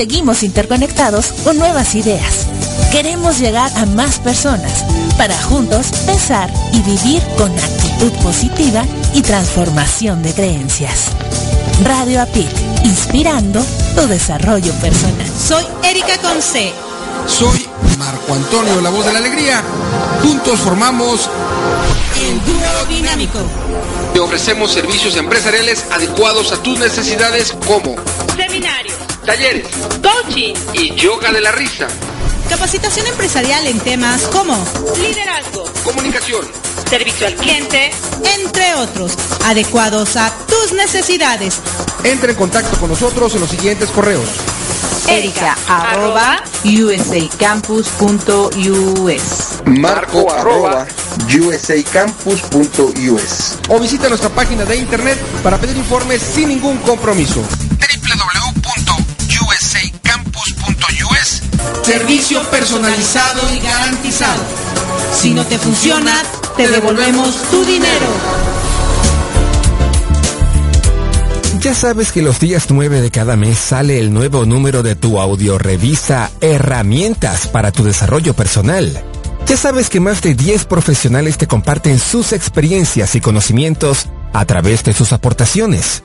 Seguimos interconectados con nuevas ideas. Queremos llegar a más personas para juntos pensar y vivir con actitud positiva y transformación de creencias. Radio APIT, inspirando tu desarrollo personal. Soy Erika Conce. Soy Marco Antonio, la voz de la alegría. Juntos formamos El dúo dinámico. Te ofrecemos servicios empresariales adecuados a tus necesidades como Seminarios. Talleres Coaching. y yoga de la risa, Capacitación empresarial en temas como liderazgo, comunicación, servicio al cliente, entre otros, adecuados a tus necesidades. Entra en contacto con nosotros en los siguientes correos. Erika arroba usacampus.us. Marco arroba usacampus.us. O visita nuestra página de internet para pedir informes sin ningún compromiso. Servicio personalizado y garantizado. Si no te funciona, te devolvemos tu dinero. Ya sabes que los días 9 de cada mes sale el nuevo número de tu audiorevista Herramientas para tu desarrollo personal. Ya sabes que más de 10 profesionales te comparten sus experiencias y conocimientos a través de sus aportaciones.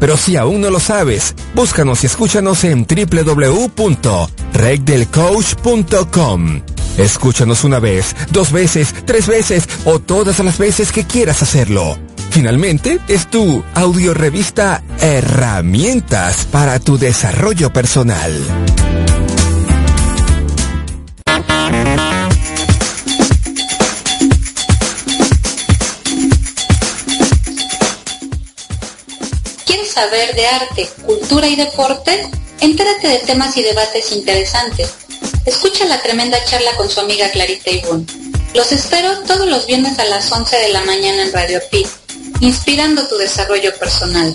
Pero si aún no lo sabes, búscanos y escúchanos en www.regdelcoach.com. Escúchanos una vez, dos veces, tres veces o todas las veces que quieras hacerlo. Finalmente, es tu audiorevista Herramientas para tu desarrollo personal. Saber de arte, cultura y deporte? Entérate de temas y debates interesantes. Escucha la tremenda charla con su amiga Clarita Ibún. Los espero todos los viernes a las 11 de la mañana en Radio Pit, inspirando tu desarrollo personal.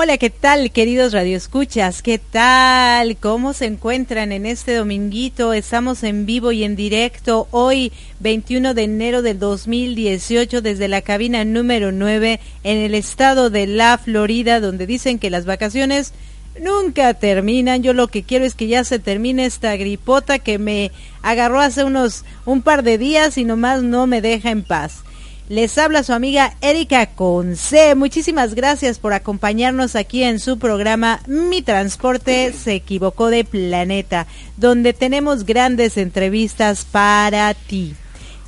Hola ¿qué tal, queridos radioescuchas? ¿Qué tal? ¿Cómo se encuentran en este dominguito? Estamos en vivo y en directo hoy, 21 de enero del 2018, desde la cabina número 9 en el estado de la Florida, donde dicen que las vacaciones nunca terminan. Yo lo que quiero es que ya se termine esta gripota que me agarró hace unos un par de días y nomás no me deja en paz. Les habla su amiga Erika Conce. Muchísimas gracias por acompañarnos aquí en su programa Mi Transporte se equivocó de planeta, donde tenemos grandes entrevistas para ti.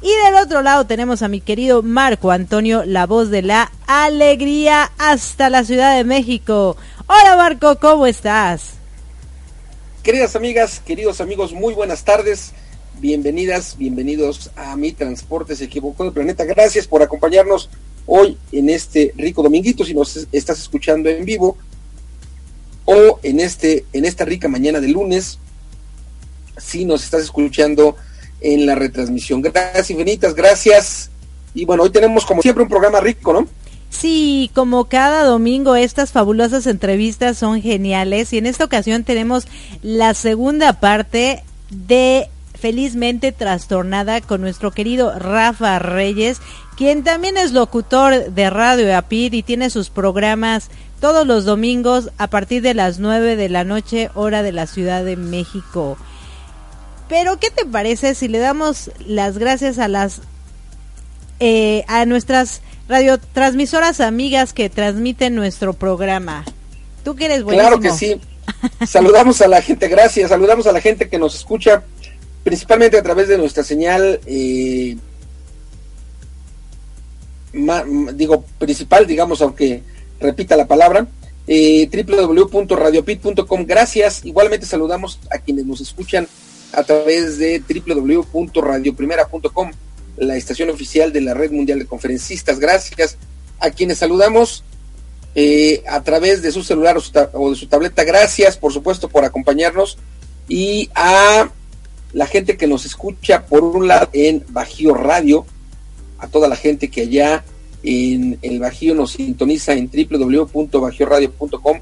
Y del otro lado tenemos a mi querido Marco Antonio, la voz de la alegría hasta la Ciudad de México. Hola Marco, ¿cómo estás? Queridas amigas, queridos amigos, muy buenas tardes. Bienvenidas, bienvenidos a Mi Transporte se equivocó de planeta. Gracias por acompañarnos hoy en este rico dominguito, si nos estás escuchando en vivo, o en, este, en esta rica mañana de lunes, si nos estás escuchando en la retransmisión. Gracias infinitas, gracias. Y bueno, hoy tenemos como siempre un programa rico, ¿no? Sí, como cada domingo estas fabulosas entrevistas son geniales y en esta ocasión tenemos la segunda parte de felizmente trastornada con nuestro querido Rafa Reyes, quien también es locutor de Radio Apid y tiene sus programas todos los domingos a partir de las 9 de la noche, hora de la Ciudad de México. Pero, ¿qué te parece si le damos las gracias a las eh, a nuestras radiotransmisoras amigas que transmiten nuestro programa? Tú que eres buenísimo. Claro que sí. Saludamos a la gente, gracias. Saludamos a la gente que nos escucha principalmente a través de nuestra señal, eh, digo, principal, digamos, aunque repita la palabra, eh, www.radiopit.com. Gracias. Igualmente saludamos a quienes nos escuchan a través de www.radioprimera.com, la estación oficial de la Red Mundial de Conferencistas. Gracias a quienes saludamos eh, a través de su celular o de su tableta. Gracias, por supuesto, por acompañarnos. Y a la gente que nos escucha por un lado en Bajío Radio, a toda la gente que allá en el Bajío nos sintoniza en www.bajioradio.com.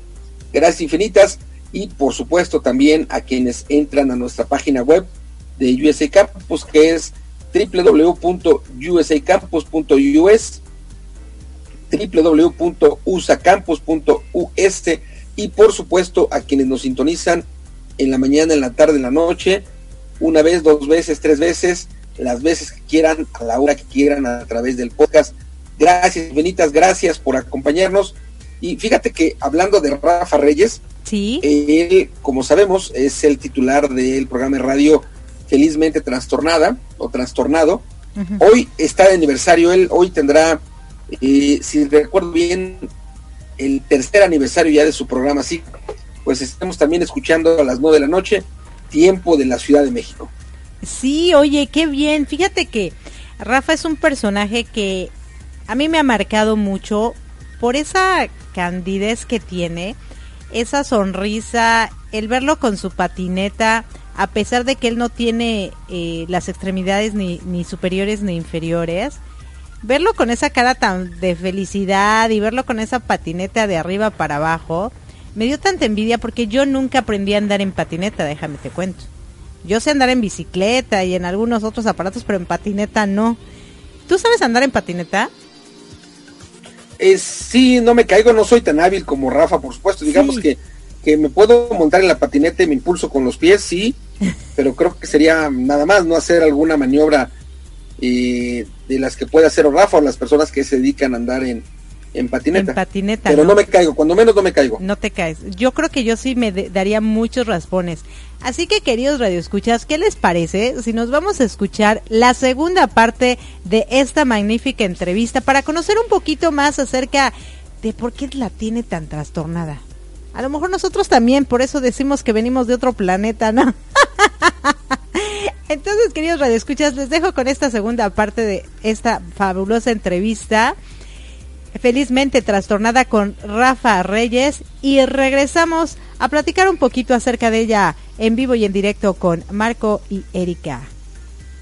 Gracias infinitas y por supuesto también a quienes entran a nuestra página web de USA Campus que es www.usacampus.us www.usacampus.us y por supuesto a quienes nos sintonizan en la mañana, en la tarde, en la noche una vez, dos veces, tres veces, las veces que quieran, a la hora que quieran, a través del podcast. Gracias, Benitas, gracias por acompañarnos. Y fíjate que hablando de Rafa Reyes, ¿Sí? él, como sabemos, es el titular del programa de radio Felizmente Trastornada o Trastornado. Hoy está de aniversario, él hoy tendrá, eh, si recuerdo bien, el tercer aniversario ya de su programa, así pues estamos también escuchando a las nueve de la noche tiempo de la Ciudad de México. Sí, oye, qué bien. Fíjate que Rafa es un personaje que a mí me ha marcado mucho por esa candidez que tiene, esa sonrisa, el verlo con su patineta, a pesar de que él no tiene eh, las extremidades ni, ni superiores ni inferiores, verlo con esa cara tan de felicidad y verlo con esa patineta de arriba para abajo, me dio tanta envidia porque yo nunca aprendí a andar en patineta, déjame te cuento. Yo sé andar en bicicleta y en algunos otros aparatos, pero en patineta no. ¿Tú sabes andar en patineta? Eh, sí, no me caigo, no soy tan hábil como Rafa, por supuesto. Digamos que, que me puedo montar en la patineta y me impulso con los pies, sí, pero creo que sería nada más no hacer alguna maniobra eh, de las que puede hacer Rafa o las personas que se dedican a andar en, en patineta. En patineta. Pero ¿no? me caigo, cuando menos no me caigo. No te caes. Yo creo que yo sí me daría muchos raspones. Así que queridos radioescuchas, ¿qué les parece si nos vamos a escuchar la segunda parte de esta magnífica entrevista para conocer un poquito más acerca de por qué la tiene tan trastornada? A lo mejor nosotros también, por eso decimos que venimos de otro planeta, ¿no? Entonces, queridos radioescuchas, les dejo con esta segunda parte de esta fabulosa entrevista felizmente trastornada con Rafa Reyes y regresamos a platicar un poquito acerca de ella en vivo y en directo con Marco y Erika.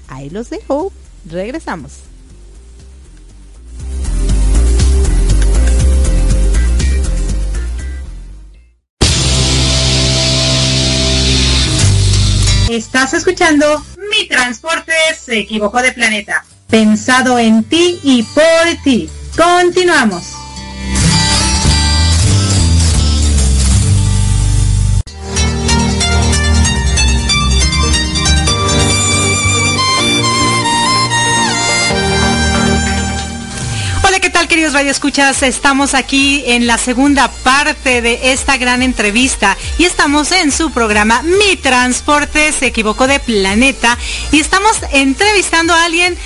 Ahí los dejo, regresamos. Estás escuchando Mi Transporte se equivocó de planeta, pensado en ti y por ti Continuamos. queridos radioescuchas? Estamos aquí en la segunda parte de esta gran entrevista y estamos en su programa Mi Transporte se equivocó de planeta y estamos entrevistando a alguien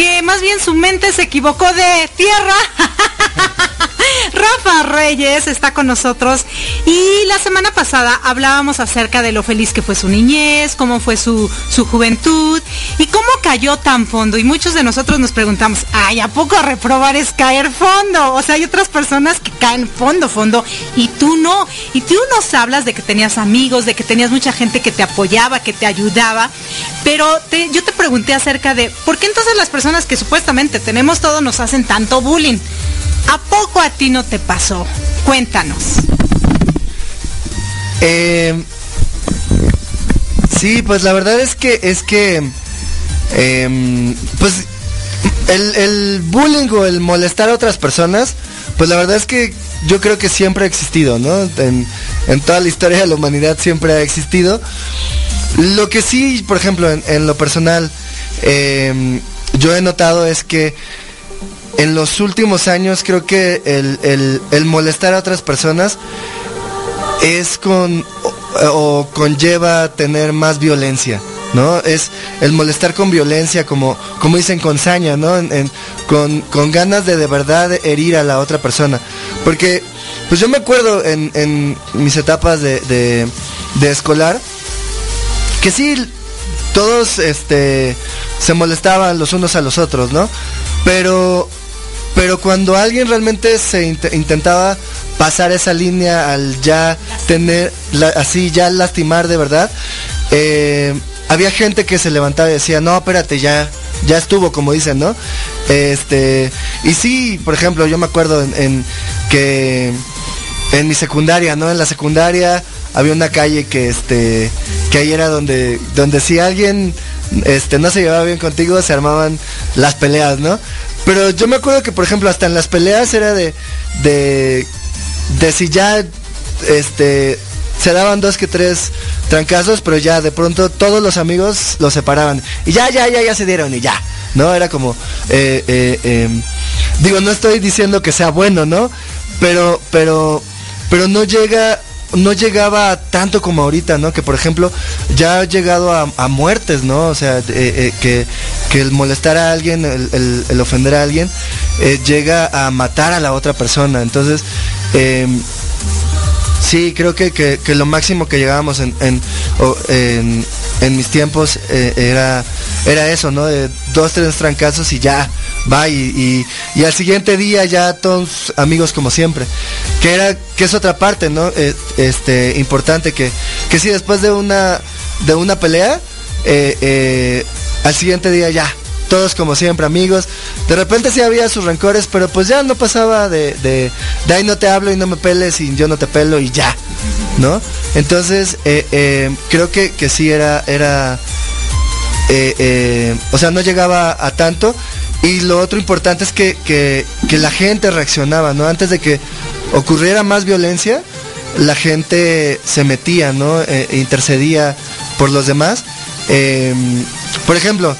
que más bien su mente se equivocó de tierra. Rafa Reyes está con nosotros y la semana pasada hablábamos acerca de lo feliz que fue su niñez, cómo fue su, su juventud y cómo cayó tan fondo. Y muchos de nosotros nos preguntamos, ay, ¿a poco reprobar es caer fondo? O sea, hay otras personas que caen fondo, fondo y tú no. Y tú nos hablas de que tenías amigos, de que tenías mucha gente que te apoyaba, que te ayudaba. Pero yo te pregunté acerca de, ¿por qué entonces las personas que supuestamente tenemos todo nos hacen tanto bullying? ¿A poco a ti no te pasó? Cuéntanos. Eh, sí, pues la verdad es que es que em, pues el, bullying o el molestar a otras personas, pues la verdad es que yo creo que siempre ha existido, ¿no? En, toda la historia de la humanidad siempre ha existido. Lo que sí, por ejemplo, en, lo personal, em, yo he notado es que en los últimos años creo que el, molestar a otras personas es con o, conlleva tener más violencia. ¿no? Es el molestar con violencia, como, como dicen con saña, ¿no? con, ganas de de verdad herir a la otra persona. Porque, pues yo me acuerdo en, mis etapas de, de, escolar, que sí, todos este, se molestaban los unos a los otros, ¿no? Pero pero cuando alguien realmente se intentaba pasar esa línea al ya tener, así ya lastimar de verdad, eh, había gente que se levantaba y decía, no, espérate, ya, ya estuvo, como dicen, ¿no? Este, y sí, por ejemplo, yo me acuerdo en, que en mi secundaria, ¿no? En la secundaria había una calle que este, que ahí era donde, donde si alguien este, no se llevaba bien contigo, se armaban las peleas, ¿no? Pero yo me acuerdo que, por ejemplo, hasta en las peleas era de, de, de si ya, este, se daban dos que tres trancazos, pero ya de pronto todos los amigos los separaban. Y ya, ya, ya, ya se dieron y ya. ¿No? Era como, eh, eh, em, digo, no estoy diciendo que sea bueno, ¿no? Pero, pero, pero no llega no llegaba tanto como ahorita, ¿no? Que por ejemplo ya ha llegado a, muertes, ¿no? O sea, eh, eh, que, el molestar a alguien, el, ofender a alguien, eh, llega a matar a la otra persona. Entonces, em, sí, creo que, lo máximo que llegábamos en, en, mis tiempos era, era eso, ¿no? De dos, tres trancazos y ya va y, al siguiente día ya todos amigos como siempre. Que era, que es otra parte, ¿no? Eh, este, importante que, que si después de una, de una pelea, eh, eh, al siguiente día ya, todos como siempre amigos. De repente sí había sus rencores, pero pues ya no pasaba de, de, de ahí no te hablo y no me peles y yo no te pelo y ya, ¿no? Entonces, creo que, que sí era, era, o sea, no llegaba a tanto y lo otro importante es que, la gente reaccionaba, ¿no? Antes de que ocurriera más violencia, la gente se metía, ¿no? E, e intercedía por los demás. Em, por ejemplo,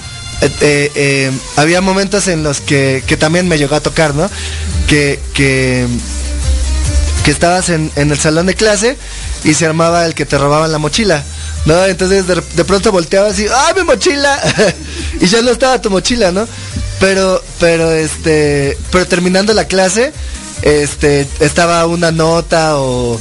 eh, em, había momentos en los que, también me llegó a tocar, ¿no? Que, que, estabas en, el salón de clase y se armaba el que te robaban la mochila. ¿no? Entonces de, de pronto volteabas y ¡ah, mi mochila! y ya no estaba tu mochila, ¿no? Pero, pero este, pero terminando la clase, este, estaba una nota o,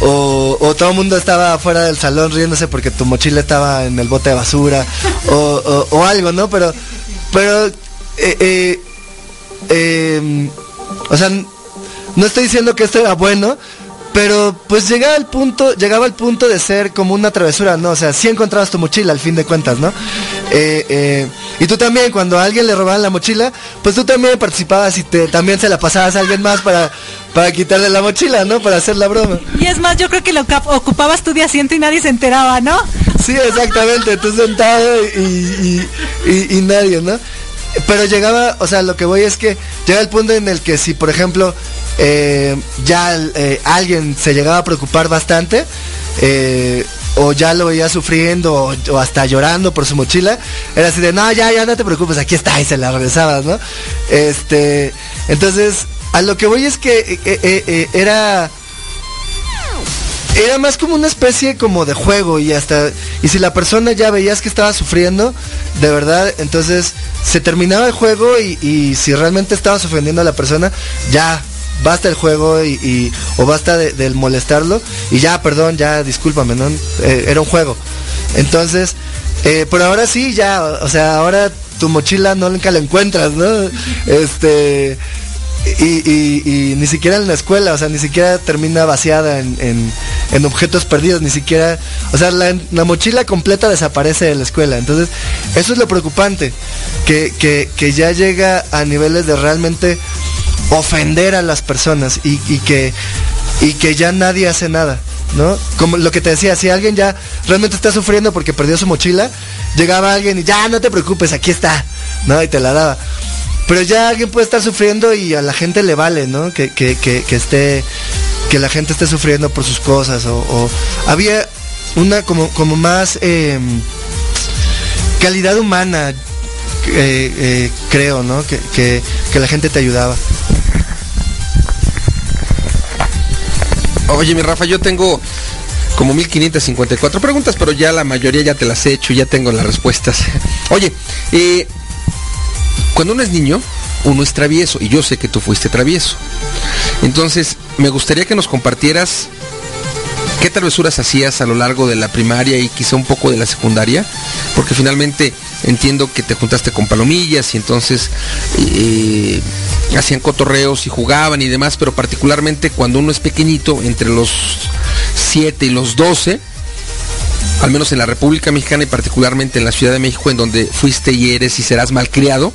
o, todo el mundo estaba fuera del salón riéndose porque tu mochila estaba en el bote de basura o, o, algo, ¿no? Pero, pero, eh, eh, em, o sea, no estoy diciendo que esto era bueno, pero pues llegaba al punto, llegaba al punto de ser como una travesura, ¿no? O sea, si encontrabas tu mochila al fin de cuentas, ¿no? Eh, eh, y tú también, cuando a alguien le robaban la mochila, pues tú también participabas y te, también se la pasabas a alguien más para, para quitarle la mochila, ¿no? Para hacer la broma. Y es más, yo creo que lo ocupabas tu día asiento y nadie se enteraba, ¿no? Sí, exactamente, tú sentado y, y, nadie, ¿no? Pero llegaba, o sea, lo que voy es que llega el punto en el que si, por ejemplo, eh, ya eh, alguien se llegaba a preocupar bastante, eh, o ya lo veía sufriendo o, hasta llorando por su mochila, era así de, no, ya, ya no te preocupes, aquí está y se la regresabas, ¿no? Este, entonces, a lo que voy es que era era más como una especie como de juego y hasta y si la persona ya veías que estaba sufriendo de verdad entonces se terminaba el juego y, si realmente estabas ofendiendo a la persona ya basta el juego y, o basta del molestarlo y ya perdón ya discúlpame no era un juego. Entonces pero ahora sí ya o sea ahora tu mochila no nunca la encuentras no este y, ni siquiera en la escuela, o sea, ni siquiera termina vaciada en, objetos perdidos, ni siquiera, o sea, la, mochila completa desaparece de la escuela. Entonces, eso es lo preocupante, que, ya llega a niveles de realmente ofender a las personas y, que, ya nadie hace nada. ¿No? Como lo que te decía, si alguien ya realmente está sufriendo porque perdió su mochila, llegaba alguien y ya no te preocupes, aquí está, ¿no? Y te la daba. Pero ya alguien puede estar sufriendo y a la gente le vale, ¿no? Que, esté, que la gente esté sufriendo por sus cosas. O, había una como, como más em, calidad humana, eh, eh, creo, ¿no? Que, la gente te ayudaba. Oye, mi Rafa, yo tengo como 1554 preguntas, pero ya la mayoría ya te las he hecho, ya tengo las respuestas. Oye, eh, cuando uno es niño, uno es travieso y yo sé que tú fuiste travieso. Entonces, me gustaría que nos compartieras qué travesuras hacías a lo largo de la primaria y quizá un poco de la secundaria, porque finalmente entiendo que te juntaste con palomillas y entonces eh, hacían cotorreos y jugaban y demás, pero particularmente cuando uno es pequeñito, entre los 7 y los 12, al menos en la República Mexicana y particularmente en la Ciudad de México, en donde fuiste y eres y serás malcriado,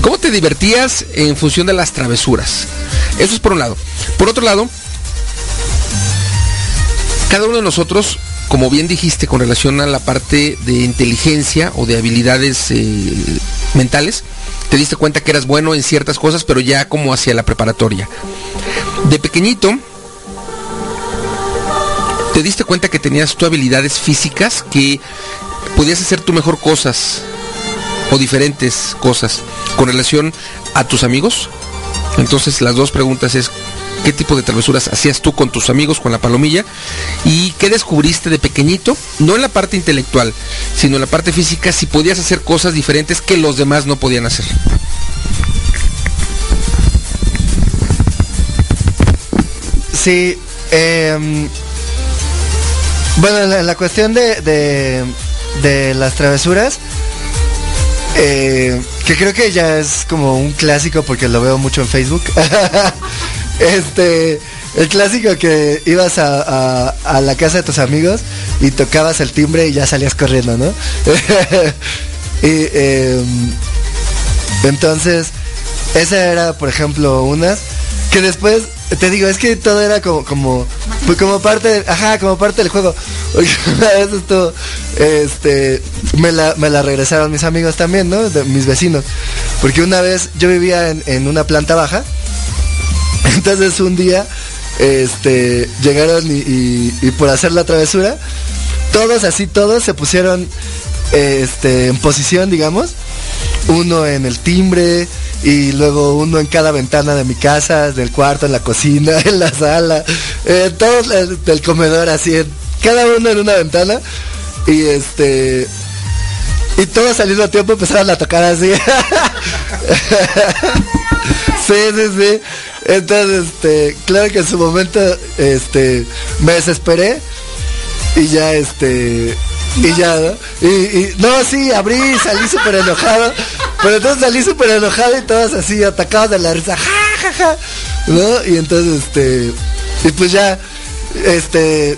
¿Cómo te divertías en función de las travesuras? Eso es por un lado. Por otro lado, cada uno de nosotros, como bien dijiste, con relación a la parte de inteligencia o de habilidades eh, mentales, te diste cuenta que eras bueno en ciertas cosas, pero ya como hacia la preparatoria. De pequeñito, te diste cuenta que tenías tu habilidades físicas que podías hacer tú mejor cosas o diferentes cosas con relación a tus amigos. Entonces las dos preguntas es, ¿qué tipo de travesuras hacías tú con tus amigos con la palomilla? ¿Y qué descubriste de pequeñito? No en la parte intelectual, sino en la parte física, si podías hacer cosas diferentes que los demás no podían hacer. Sí, em, bueno, la, cuestión de, de, de las travesuras, eh, que creo que ya es como un clásico porque lo veo mucho en Facebook. este, el clásico que ibas a, la casa de tus amigos y tocabas el timbre y ya salías corriendo, ¿no? y em, entonces, esa era, por ejemplo, una que después te digo, es que todo era como, como, pues como parte, ajá, como parte del juego. vez esto, este, me la, regresaron mis amigos también, ¿no? Mis vecinos. Porque una vez yo vivía en, una planta baja. Entonces un día, este, llegaron y, por hacer la travesura, todos así, todos se pusieron, este, en posición, digamos. Uno en el timbre, y luego uno en cada ventana de mi casa, del cuarto, en la cocina, en la sala, eh, todo el, del comedor así, cada uno en una ventana y este y todos al mismo tiempo empezaron a tocar así. sí, sí, sí. Entonces, este, claro que en su momento, este, me desesperé y ya, este, y ya, ¿no? Y, no, sí, abrí, salí súper enojado. Pero entonces salí súper enojado y todos así atacados de la risa. Ja, ja, ja. ¿No? Y entonces, este. Y pues ya, este.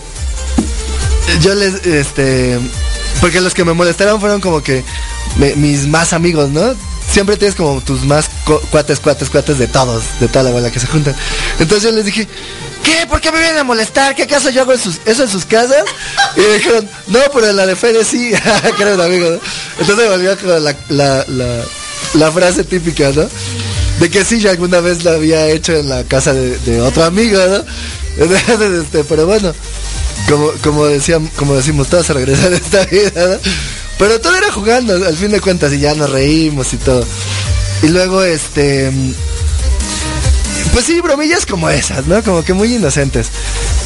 Yo les, este. Porque los que me molestaron fueron como que mis más amigos, ¿no? Siempre tienes como tus más cuates, cuates, cuates de todos, de toda la bola que se juntan. Entonces yo les dije, ¿qué? ¿Por qué me vienen a molestar? ¿Qué acaso yo hago eso en sus casas? Y me dijeron, no, pero en la de Fede sí, un amigo, ¿no? Entonces me volvió la, la, la, la, frase típica, ¿no? De que sí, yo alguna vez la había hecho en la casa de, otro amigo, ¿no? este, pero bueno, como, como, decían, como decimos, todos a regresar a esta vida, ¿no? Pero todo era jugando, al fin de cuentas, y ya nos reímos y todo. Y luego, este pues sí, bromillas como esas, ¿no? Como que muy inocentes.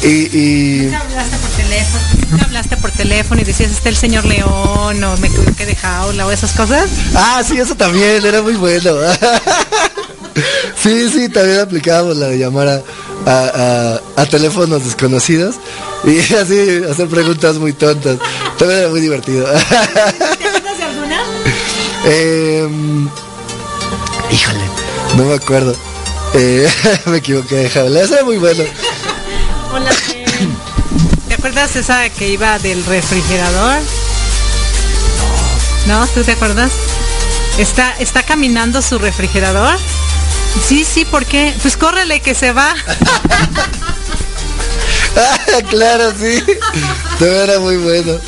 Y... y... hablaste por teléfono? hablaste por teléfono y decías, está el señor León o me equivoqué de jaula o esas cosas? Ah, sí, eso también, era muy bueno. sí, sí, también aplicábamos la de llamar a, a, teléfonos desconocidos y así hacer preguntas muy tontas. También era muy divertido. ¿Te acuerdas de alguna? Eh, híjole, no me acuerdo. Eh, me equivoqué de jaula. Esa era muy bueno. Hola, ¿te acuerdas esa que iba del refrigerador? No. ¿No? ¿Tú te acuerdas? ¿Está, está caminando su refrigerador? Sí, sí, ¿por qué? Pues córrele que se va. ah, claro, sí. Todo era muy bueno.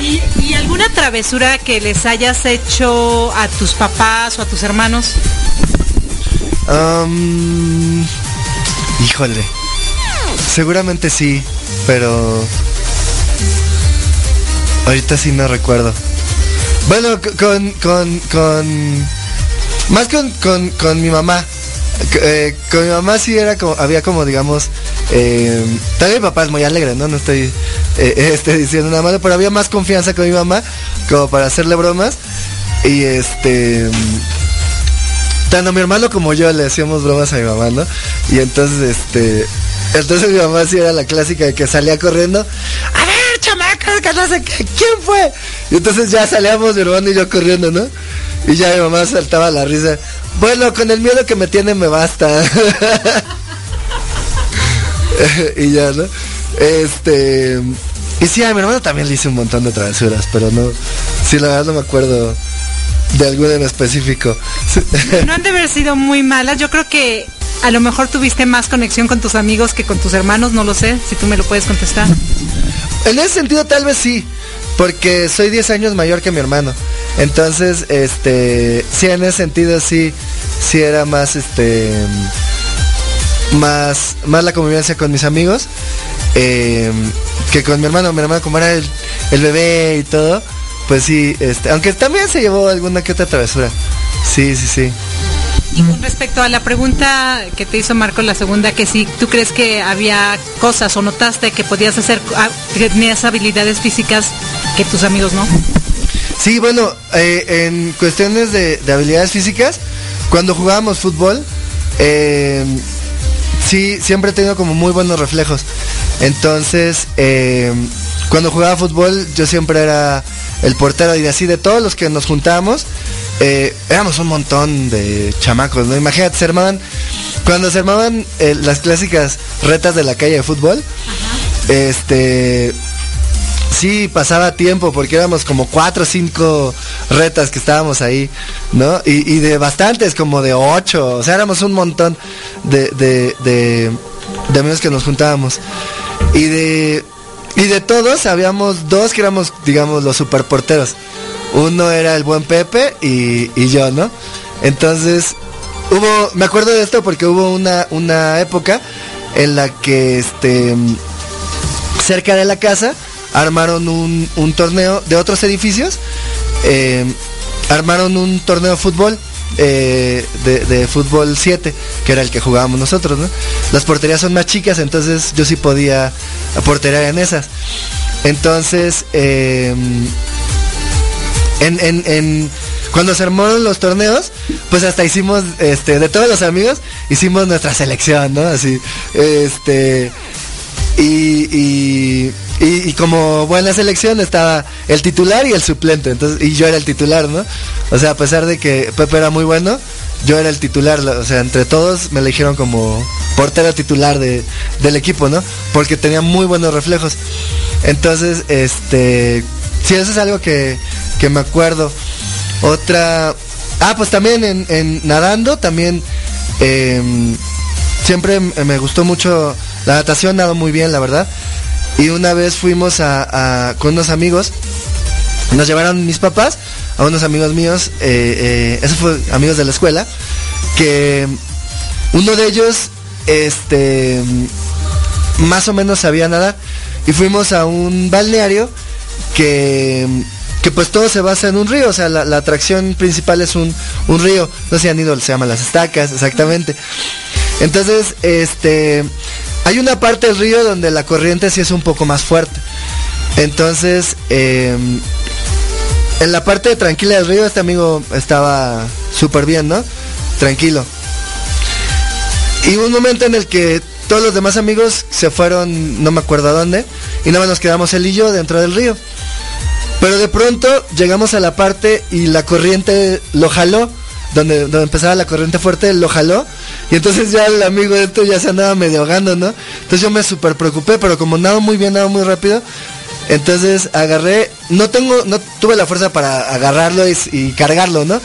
¿Y, ¿Y, alguna travesura que les hayas hecho a tus papás o a tus hermanos? híjole. Seguramente sí, pero... Ahorita sí no recuerdo. Bueno, con... con, con más con, con, con mi mamá. Eh, con mi mamá sí era como, había como digamos, eh, también mi papá es muy alegre, ¿no? No estoy eh, este, diciendo nada malo, pero había más confianza con mi mamá como para hacerle bromas. Y este tanto mi hermano como yo le hacíamos bromas a mi mamá, ¿no? Y entonces, este, entonces mi mamá sí era la clásica de que salía corriendo, a ver, chamacas, que no sé qué, ¿quién fue? Y entonces ya salíamos mi hermano y yo corriendo, ¿no? Y ya mi mamá saltaba la risa. Bueno, con el miedo que me tiene me basta. y ya, ¿no? Este... Y sí, a mi hermano también le hice un montón de travesuras, pero no... Sí, la verdad no me acuerdo de alguna en específico. No han de haber sido muy malas. Yo creo que a lo mejor tuviste más conexión con tus amigos que con tus hermanos, no lo sé, si tú me lo puedes contestar. En ese sentido tal vez sí, porque soy 10 años mayor que mi hermano. Entonces, este, sí, en ese sentido sí, sí era más, este, más, más la convivencia con mis amigos eh, que con mi hermano. Mi hermano como era el, el bebé y todo pues sí, este, aunque también se llevó alguna que otra travesura. Sí, sí, sí. Y con respecto a la pregunta que te hizo Marco, la segunda, que si tú crees que había cosas o notaste que podías hacer, ah, que tenías habilidades físicas que tus amigos no. Sí, bueno, eh, en cuestiones de, habilidades físicas, cuando jugábamos fútbol, eh, sí, siempre he tenido como muy buenos reflejos. Entonces, eh, cuando jugaba fútbol, yo siempre era el portero y así de todos los que nos juntábamos, eh, éramos un montón de chamacos, ¿no? Imagínate, se armaban, cuando se armaban eh, las clásicas retas de la calle de fútbol, este, sí pasaba tiempo porque éramos como cuatro o cinco retas que estábamos ahí, ¿no? Y, de bastantes, como de ocho, o sea, éramos un montón de, de, de, que nos juntábamos. Y de y de todos habíamos dos que éramos, digamos, los superporteros. Uno era el buen Pepe y, yo, ¿no? Entonces, hubo, me acuerdo de esto porque hubo una, una época en la que este cerca de la casa armaron un, un torneo de otros edificios, eh, armaron un torneo de fútbol eh, de, fútbol 7, que era el que jugábamos nosotros, ¿no? Las porterías son más chicas, entonces yo sí podía porterear en esas. Entonces, em, en, cuando se armaron los torneos, pues hasta hicimos, este, de todos los amigos, hicimos nuestra selección, ¿no? Así, este, y, y, como buena selección estaba el titular y el suplente, entonces, y yo era el titular, ¿no? O sea, a pesar de que Pepe era muy bueno, yo era el titular, o sea, entre todos me eligieron como portero titular de, del equipo, ¿no? Porque tenía muy buenos reflejos. Entonces, este, sí, eso es algo que, que me acuerdo. Otra, ah, pues también en, nadando, también, em, siempre me gustó mucho la natación, nado muy bien, la verdad. Y una vez fuimos a, con unos amigos, nos llevaron mis papás a unos amigos míos, eh, eh, esos fue amigos de la escuela, que uno de ellos, este, más o menos sabía nadar y fuimos a un balneario que que pues todo se basa en un río, o sea, la, atracción principal es un, un, río, no si han ido, se llama las estacas, exactamente. Entonces, este, hay una parte del río donde la corriente sí es un poco más fuerte. Entonces, em, en la parte tranquila del río, este amigo estaba súper bien, ¿no? Tranquilo. Y un momento en el que todos los demás amigos se fueron, no me acuerdo a dónde, y nada más nos quedamos él y yo dentro del río. Pero de pronto llegamos a la parte y la corriente lo jaló, donde, donde empezaba la corriente fuerte, lo jaló, y entonces ya el amigo de esto ya se andaba medio ahogando, ¿no? Entonces yo me súper preocupé, pero como nado muy bien, nado muy rápido, entonces agarré, no tengo, no tuve la fuerza para agarrarlo y cargarlo, ¿no?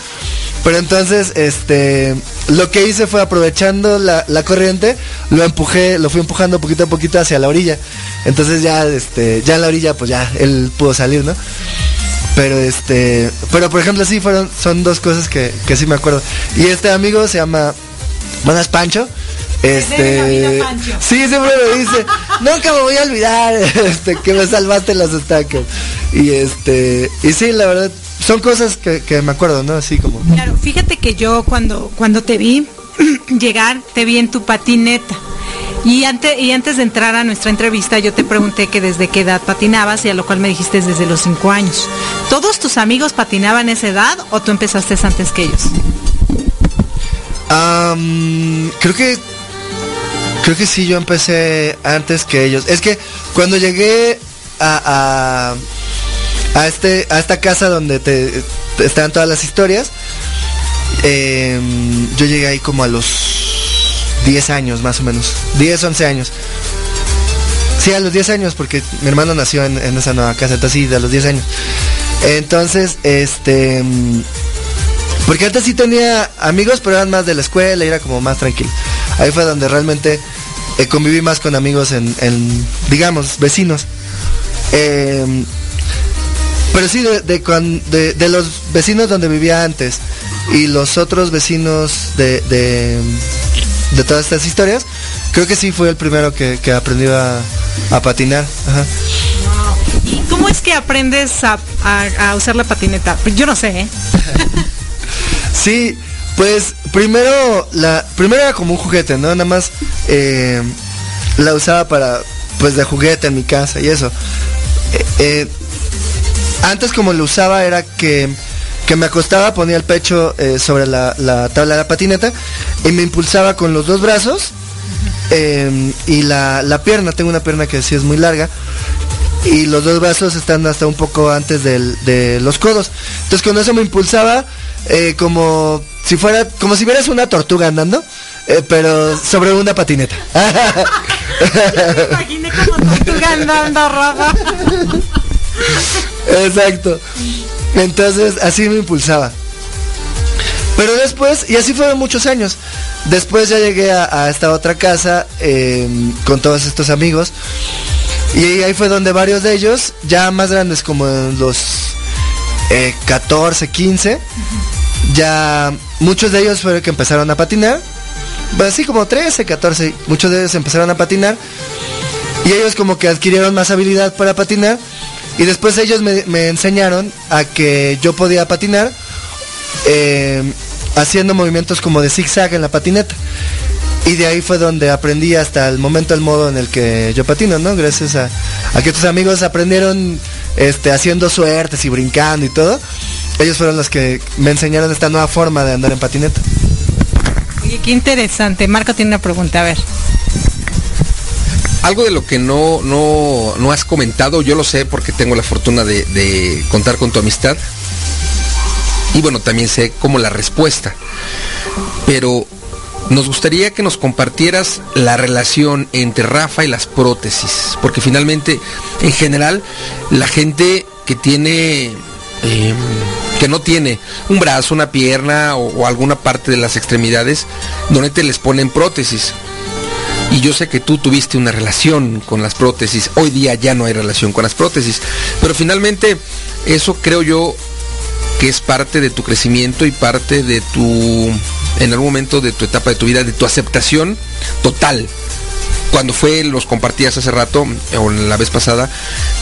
Pero entonces, este, lo que hice fue aprovechando la, corriente, lo empujé, lo fui empujando poquito a poquito hacia la orilla. Entonces ya, este, ya en la orilla, pues ya él pudo salir, ¿no? Pero este, pero por ejemplo sí fueron, son dos cosas que, que sí me acuerdo. Y este amigo se llama Manas Pancho. Este, sí, siempre me dice, nunca me voy a olvidar, este, que me salvaste las estacas. Y este, y sí, la verdad, son cosas que, me acuerdo, ¿no? Así como. Claro, fíjate que yo cuando, cuando te vi llegar, te vi en tu patineta. Y antes, y antes de entrar a nuestra entrevista, yo te pregunté que desde qué edad patinabas y a lo cual me dijiste desde los cinco años. ¿Todos tus amigos patinaban a esa edad o tú empezaste antes que ellos? Creo que creo que sí, yo empecé antes que ellos. Es que cuando llegué a a, este, a esta casa donde te, están todas las historias. Em, yo llegué ahí como a los 10 años más o menos. 10, 11 años. Sí, a los 10 años, porque mi hermano nació en, esa nueva casa, entonces sí, a los 10 años. Entonces, este... Porque antes sí tenía amigos, pero eran más de la escuela y era como más tranquilo. Ahí fue donde realmente eh, conviví más con amigos en, en digamos, vecinos. Eh, pero sí, de, de, los vecinos donde vivía antes y los otros vecinos de, de, todas estas historias, creo que sí fue el primero que, que aprendió a, patinar. ¿Y cómo es que aprendes a, usar la patineta? Yo no sé, ¿eh? sí, pues primero, la, primero era como un juguete, ¿no? Nada más eh, la usaba para, pues de juguete en mi casa y eso. Eh, eh, antes como lo usaba era que, me acostaba, ponía el pecho sobre la, tabla de la patineta y me impulsaba con los dos brazos y la, pierna, tengo una pierna que sí es muy larga y los dos brazos están hasta un poco antes de los codos. Entonces con eso me impulsaba eh, como si fuera, como si vieras una tortuga andando, eh, pero sobre una patineta. me imaginé como tortuga andando, Rafa. Exacto. Entonces así me impulsaba. Pero después, y así fueron muchos años. Después ya llegué a, esta otra casa em, con todos estos amigos. Y ahí fue donde varios de ellos, ya más grandes como en los 14, eh, 15, ya muchos de ellos fueron que empezaron a patinar. Pues así como 13, 14, muchos de ellos empezaron a patinar. Y ellos como que adquirieron más habilidad para patinar. Y después ellos me, enseñaron a que yo podía patinar eh, haciendo movimientos como de zigzag en la patineta. Y de ahí fue donde aprendí hasta el momento el modo en el que yo patino, ¿no? Gracias a, que tus amigos aprendieron este, haciendo suertes y brincando y todo. Ellos fueron los que me enseñaron esta nueva forma de andar en patineta. Oye, qué interesante. Marco tiene una pregunta, a ver algo de lo que no, no, has comentado, yo lo sé porque tengo la fortuna de, contar con tu amistad. Y bueno, también sé como la respuesta. Pero nos gustaría que nos compartieras la relación entre Rafa y las prótesis. Porque finalmente, en general, la gente que tiene... Em, que no tiene un brazo, una pierna o, alguna parte de las extremidades, donde te les ponen prótesis y yo sé que tú tuviste una relación con las prótesis, hoy día ya no hay relación con las prótesis, pero finalmente eso creo yo que es parte de tu crecimiento y parte de tu, en algún momento de tu etapa de tu vida, de tu aceptación total. Cuando fue, los compartías hace rato, o la vez pasada,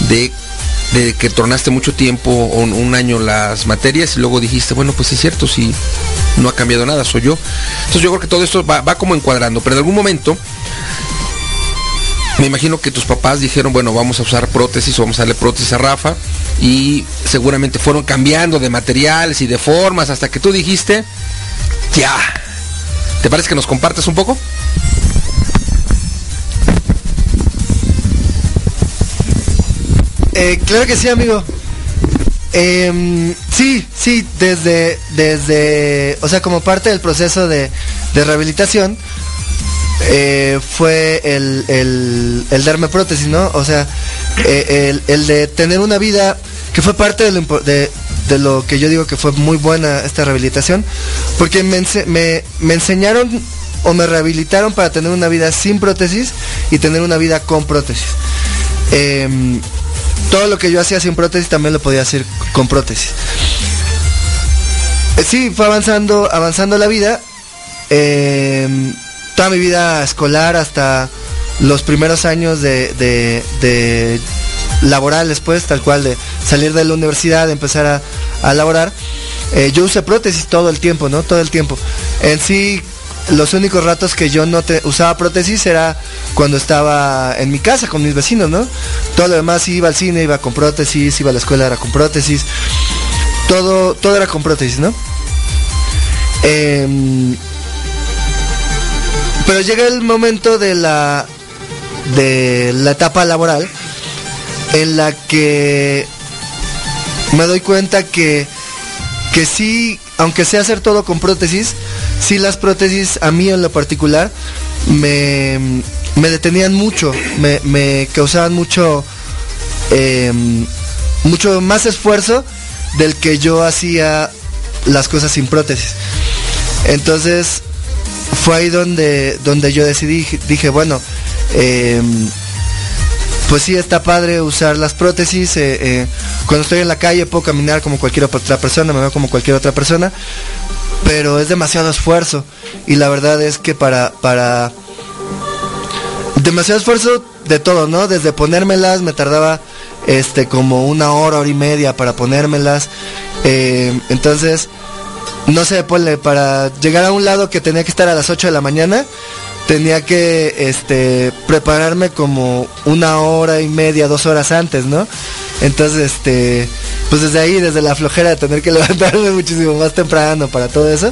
de, de que tornaste mucho tiempo, un, un, año las materias, y luego dijiste, bueno, pues es cierto, si no ha cambiado nada, soy yo. Entonces yo creo que todo esto va, va como encuadrando, pero en algún momento me imagino que tus papás dijeron, bueno, vamos a usar prótesis, vamos a darle prótesis a Rafa, y seguramente fueron cambiando de materiales y de formas hasta que tú dijiste, ya. ¿Te parece que nos compartes un poco? Eh, claro que sí, amigo. Eh, sí, sí, desde, desde, o sea, como parte del proceso de, de rehabilitación, eh, fue el, el, el, darme prótesis, ¿no? O sea, eh, el, el, de tener una vida que fue parte de lo, que yo digo que fue muy buena esta rehabilitación, porque me, me, me enseñaron o me rehabilitaron para tener una vida sin prótesis y tener una vida con prótesis. Eh, todo lo que yo hacía sin prótesis también lo podía hacer con prótesis. Eh, sí, fue avanzando, avanzando la vida. Eh, toda mi vida escolar hasta los primeros años de, de, de, laborales, pues, tal cual, de salir de la universidad, de empezar a, a laborar. Eh, yo usé prótesis todo el tiempo, ¿no? Todo el tiempo. En sí, los únicos ratos que yo no te, usaba prótesis era cuando estaba en mi casa con mis vecinos, ¿no? Todo lo demás iba al cine, iba con prótesis, iba a la escuela, era con prótesis. Todo, todo era con prótesis, ¿no? Eh, pero llega el momento de la de la etapa laboral en la que me doy cuenta que que sí, aunque sea hacer todo con prótesis, sí las prótesis a mí en lo particular me, me detenían mucho, me, causaban mucho eh, mucho más esfuerzo del que yo hacía las cosas sin prótesis. Entonces, fue ahí donde, donde yo decidí, dije, bueno, eh, pues sí está padre usar las prótesis. Eh, eh, cuando estoy en la calle puedo caminar como cualquier otra persona, me veo como cualquier otra persona, pero es demasiado esfuerzo. Y la verdad es que para, para demasiado esfuerzo de todo, ¿no? Desde ponérmelas me tardaba este como una hora, hora y media para ponérmelas. Eh, entonces, no sé, ponle, para llegar a un lado que tenía que estar a las 8 de la mañana, tenía que este prepararme como una hora y media, dos horas antes, ¿no? Entonces, este, pues desde ahí, desde la flojera de tener que levantarme muchísimo más temprano para todo eso,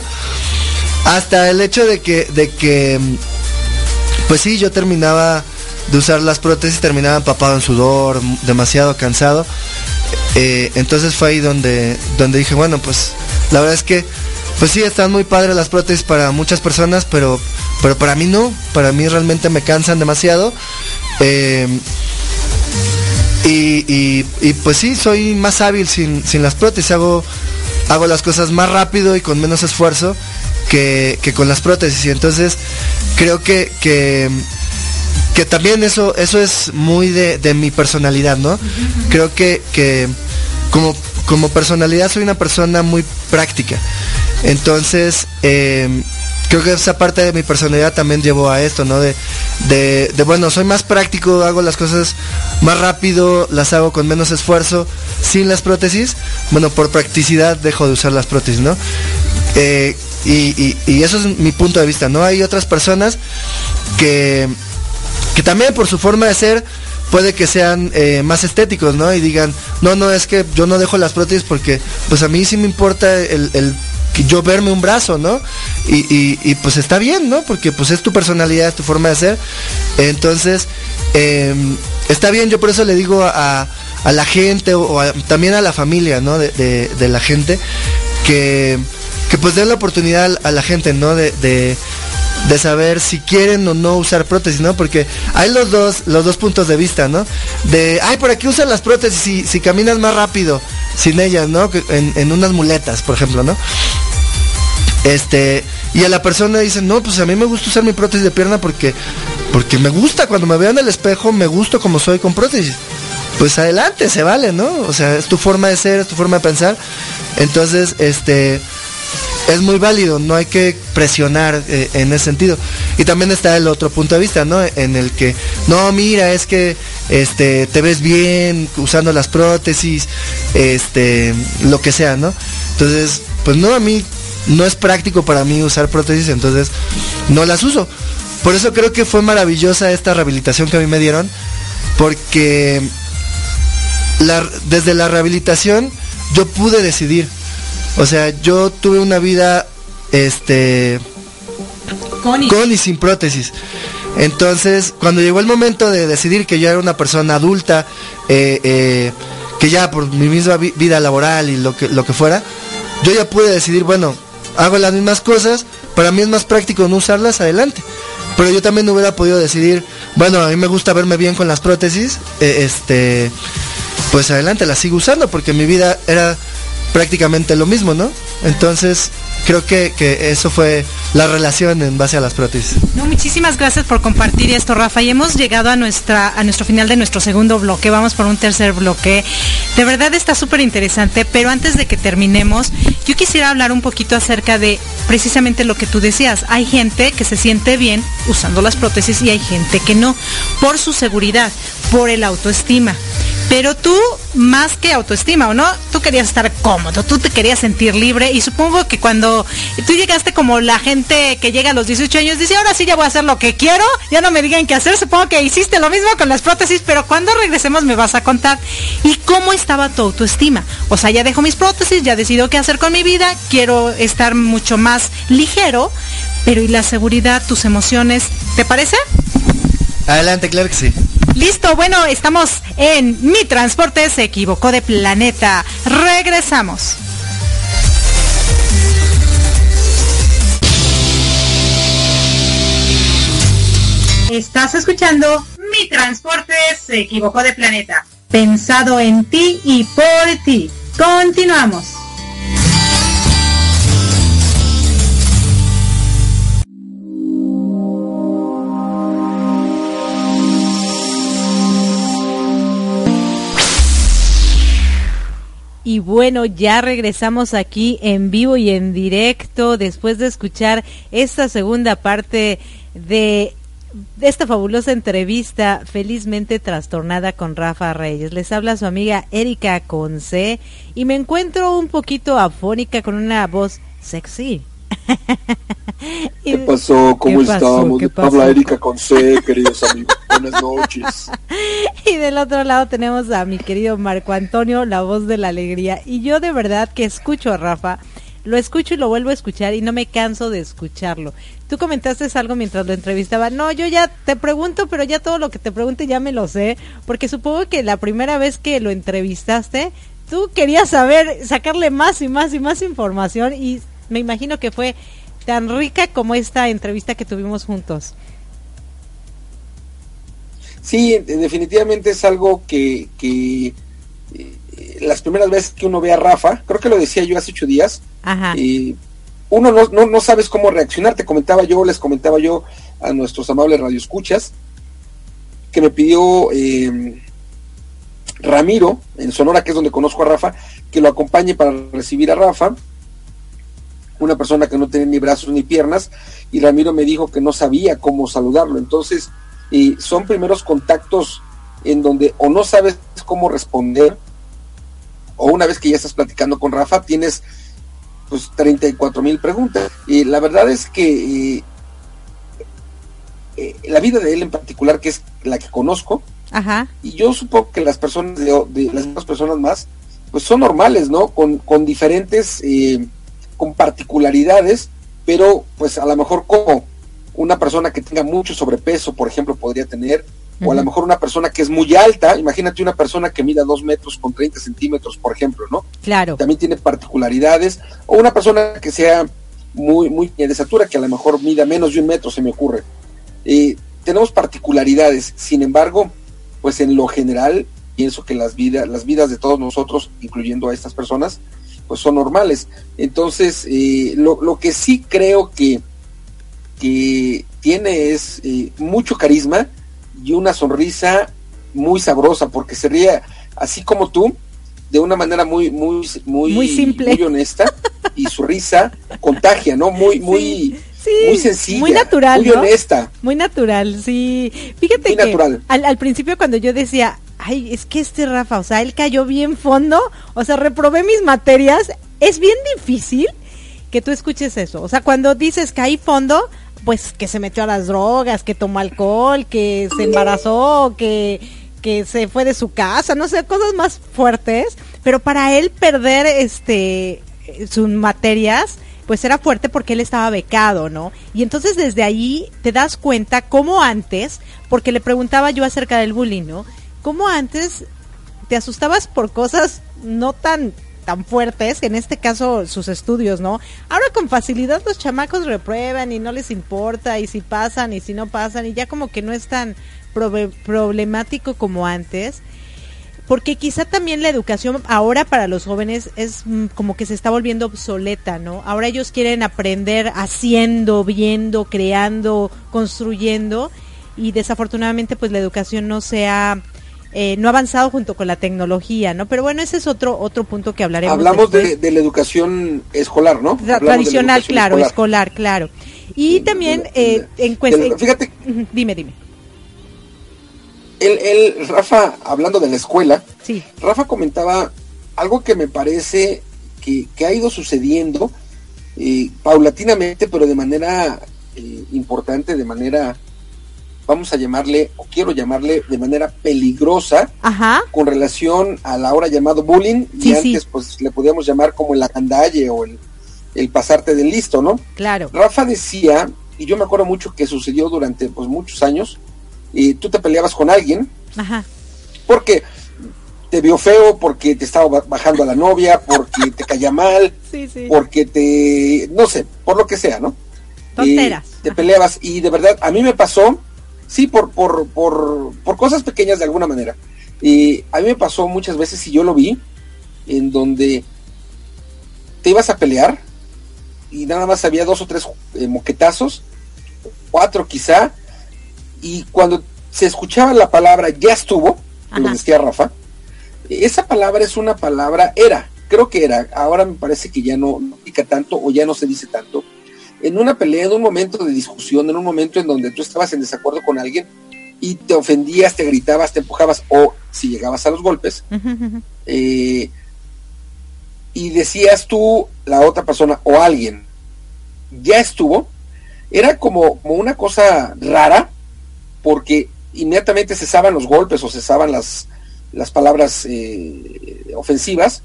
hasta el hecho de que, de que, pues sí, yo terminaba de usar las prótesis, terminaba empapado en sudor, demasiado cansado. Eh, entonces fue ahí donde, donde dije, bueno, pues la verdad es que, pues sí, están muy padres las prótesis para muchas personas, pero, pero para mí no. Para mí realmente me cansan demasiado. Eh, y, y, y, pues sí, soy más hábil sin, sin las prótesis. Hago, hago las cosas más rápido y con menos esfuerzo que, que con las prótesis. Y entonces creo que, que, también eso, eso es muy de, de mi personalidad, ¿no? Creo que, que como como personalidad soy una persona muy práctica. Entonces, eh, creo que esa parte de mi personalidad también llevó a esto, ¿no? De, de, bueno, soy más práctico, hago las cosas más rápido, las hago con menos esfuerzo, sin las prótesis. Bueno, por practicidad dejo de usar las prótesis, ¿no? Eh, y, y, eso es mi punto de vista, ¿no? Hay otras personas que, que también por su forma de ser puede que sean eh, más estéticos, ¿no? Y digan, no, no, es que yo no dejo las prótesis porque pues a mí sí me importa el, yo verme un brazo, ¿no? Y, pues está bien, ¿no? Porque pues es tu personalidad, es tu forma de ser. Entonces, eh, está bien, yo por eso le digo a, a la gente o, también a la familia, ¿no? De, la gente, que, que pues den la oportunidad a la gente, ¿no? De, de, de saber si quieren o no usar prótesis, ¿no? Porque hay los dos, los dos puntos de vista, ¿no? De, ay, ¿por aquí usan las prótesis si, si caminas más rápido sin ellas, ¿no? En, en, unas muletas, por ejemplo, ¿no? Este, y a la persona dice, no, pues a mí me gusta usar mi prótesis de pierna porque porque me gusta cuando me veo en el espejo, me gusto como soy con prótesis. Pues adelante, se vale, ¿no? O sea, es tu forma de ser, es tu forma de pensar. Entonces, este, es muy válido, no hay que presionar eh, en ese sentido. Y también está el otro punto de vista, ¿no? En el que, no, mira, es que este, te ves bien usando las prótesis, este, lo que sea, ¿no? Entonces, pues no, a mí no es práctico para mí usar prótesis, entonces no las uso. Por eso creo que fue maravillosa esta rehabilitación que a mí me dieron, porque desde la rehabilitación yo pude decidir o sea, yo tuve una vida, este, con y, sin prótesis. Entonces, cuando llegó el momento de decidir que yo era una persona adulta, eh, eh, que ya por mi misma vida laboral y lo que, lo que fuera, yo ya pude decidir, bueno, hago las mismas cosas, para mí es más práctico no usarlas adelante. Pero yo también hubiera podido decidir, bueno, a mí me gusta verme bien con las prótesis, eh, este, pues adelante, las sigo usando porque mi vida era prácticamente lo mismo, ¿no? Entonces, creo que, que, eso fue la relación en base a las prótesis. No, muchísimas gracias por compartir esto, Rafa. Y hemos llegado a nuestra a nuestro final de nuestro segundo bloque. Vamos por un tercer bloque. De verdad está súper interesante, pero antes de que terminemos, yo quisiera hablar un poquito acerca de precisamente lo que tú decías. Hay gente que se siente bien usando las prótesis y hay gente que no, por su seguridad, por el autoestima. Pero tú, más que autoestima, ¿o no? Tú querías estar cómodo, tú te querías sentir libre y supongo que cuando tú llegaste como la gente que llega a los 18 años, dice, ahora sí ya voy a hacer lo que quiero, ya no me digan qué hacer, supongo que hiciste lo mismo con las prótesis, pero cuando regresemos me vas a contar. ¿Y cómo estaba tu autoestima? O sea, ya dejo mis prótesis, ya decido qué hacer con mi vida, quiero estar mucho más ligero, pero ¿y la seguridad, tus emociones? ¿Te parece? Adelante, claro que sí. Listo, bueno, estamos en Mi Transporte se equivocó de planeta. Regresamos. Estás escuchando Mi Transporte se equivocó de planeta. Pensado en ti y por ti. Continuamos. Y bueno, ya regresamos aquí en vivo y en directo después de escuchar esta segunda parte de, esta fabulosa entrevista felizmente trastornada con Rafa Reyes. Les habla su amiga Erika Conce y me encuentro un poquito afónica con una voz sexy. ¿Qué pasó? ¿Cómo estamos? Habla Erika con C, queridos amigos. Buenas noches. Y del otro lado tenemos a mi querido Marco Antonio, la voz de la alegría. Y yo de verdad que escucho a Rafa, lo escucho y lo vuelvo a escuchar y no me canso de escucharlo. Tú comentaste algo mientras lo entrevistaba. No, yo ya te pregunto, pero ya todo lo que te pregunte ya me lo sé, porque supongo que la primera vez que lo entrevistaste, tú querías saber, sacarle más y más y más información y me imagino que fue tan rica como esta entrevista que tuvimos juntos. Sí, definitivamente es algo que, que las primeras veces que uno ve a Rafa, creo que lo decía yo hace ocho días, y uno no, no, no, sabes cómo reaccionar. Te comentaba yo, les comentaba yo a nuestros amables radioescuchas, que me pidió eh, Ramiro, en Sonora, que es donde conozco a Rafa, que lo acompañe para recibir a Rafa una persona que no tenía ni brazos ni piernas, y Ramiro me dijo que no sabía cómo saludarlo. Entonces, y son primeros contactos en donde o no sabes cómo responder, o una vez que ya estás platicando con Rafa, tienes pues 34 mil preguntas. Y la verdad es que eh, eh, la vida de él en particular, que es la que conozco, y yo supongo que las personas de, las demás personas más, pues son normales, ¿no? Con, con diferentes eh, con particularidades, pero pues a lo mejor como una persona que tenga mucho sobrepeso, por ejemplo, podría tener, o a lo mejor una persona que es muy alta, imagínate una persona que mida dos metros con 30 centímetros, por ejemplo, ¿no? Claro. También tiene particularidades, o una persona que sea muy, muy de estatura, que a lo mejor mida menos de un metro, se me ocurre. Eh, tenemos particularidades, sin embargo, pues en lo general, pienso que las vidas, las vidas de todos nosotros, incluyendo a estas personas, pues son normales. Entonces, eh, lo, que sí creo que, que tiene es eh, mucho carisma y una sonrisa muy sabrosa porque se ríe así como tú de una manera muy muy muy muy simple. muy honesta y su risa contagia no muy muy muy sencilla muy natural muy honesta. Muy natural sí. Fíjate que Al, al principio cuando yo decía ay es que este Rafa o sea él cayó bien fondo o sea reprobé mis materias es bien difícil que tú escuches eso. O sea cuando dices caí fondo pues que se metió a las drogas, que tomó alcohol, que se embarazó, que, que se fue de su casa, no sé, cosas más fuertes, pero para él perder este sus materias, pues era fuerte porque él estaba becado, ¿no? Y entonces desde ahí te das cuenta cómo antes, porque le preguntaba yo acerca del bullying, ¿no? Cómo antes te asustabas por cosas no tan tan fuertes, en este caso sus estudios, ¿no? Ahora con facilidad los chamacos reprueban y no les importa y si pasan y si no pasan y ya como que no es tan problemático como antes. Porque quizá también la educación ahora para los jóvenes es mm, como que se está volviendo obsoleta, ¿no? Ahora ellos quieren aprender haciendo, viendo, creando, construyendo y desafortunadamente pues la educación no se ha eh, no ha avanzado junto con la tecnología, ¿no? Pero bueno, ese es otro otro punto que hablaremos. Hablamos de, la educación escolar, ¿no? tradicional, claro, escolar. claro. Y también eh, en cuestión... Fíjate. Dime, dime. El, Rafa, hablando de la escuela, sí. Rafa comentaba algo que me parece que, ha ido sucediendo eh, paulatinamente, pero de manera importante, de manera vamos a llamarle, o quiero llamarle de manera peligrosa, con relación a la hora llamado bullying, y antes pues le podíamos llamar como el acandalle o el, pasarte del listo, ¿no? Claro. Rafa decía, y yo me acuerdo mucho que sucedió durante pues muchos años, y tú te peleabas con alguien, Ajá. porque te vio feo, porque te estaba bajando a la novia, porque te caía mal, porque te, no sé, por lo que sea, ¿no? Tonteras. te peleabas y de verdad a mí me pasó sí, por, por, por, por cosas pequeñas de alguna manera. Y a mí me pasó muchas veces, y yo lo vi, en donde te ibas a pelear y nada más había dos o tres eh, moquetazos, cuatro quizá, y cuando se escuchaba la palabra ya estuvo, lo decía Rafa, esa palabra es una palabra, era, creo que era, ahora me parece que ya no, no pica tanto o ya no se dice tanto, en una pelea, en un momento de discusión, en un momento en donde tú estabas en desacuerdo con alguien y te ofendías, te gritabas, te empujabas o si llegabas a los golpes, eh, y decías tú, la otra persona o alguien, ya estuvo, era como, como una cosa rara porque inmediatamente cesaban los golpes o cesaban las, las palabras eh, ofensivas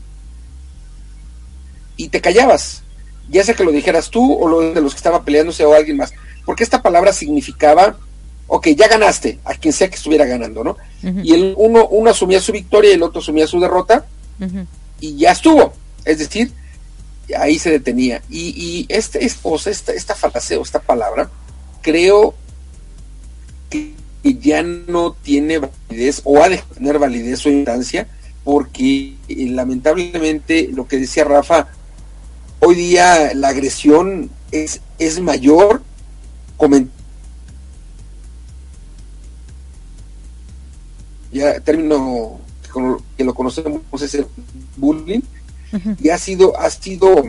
y te callabas ya sea que lo dijeras tú o lo de los que estaba peleándose o alguien más, porque esta palabra significaba, ok, ya ganaste, a quien sea que estuviera ganando, ¿no? Y el uno, uno asumía su victoria y el otro asumía su derrota y ya estuvo, es decir, ahí se detenía. Y, y este, esta, esta frase o esta palabra, creo que ya no tiene validez o ha de tener validez o instancia, porque eh, lamentablemente lo que decía Rafa, hoy día la agresión es, es mayor. Ya término que lo conocemos es el bullying y ha sido ha sido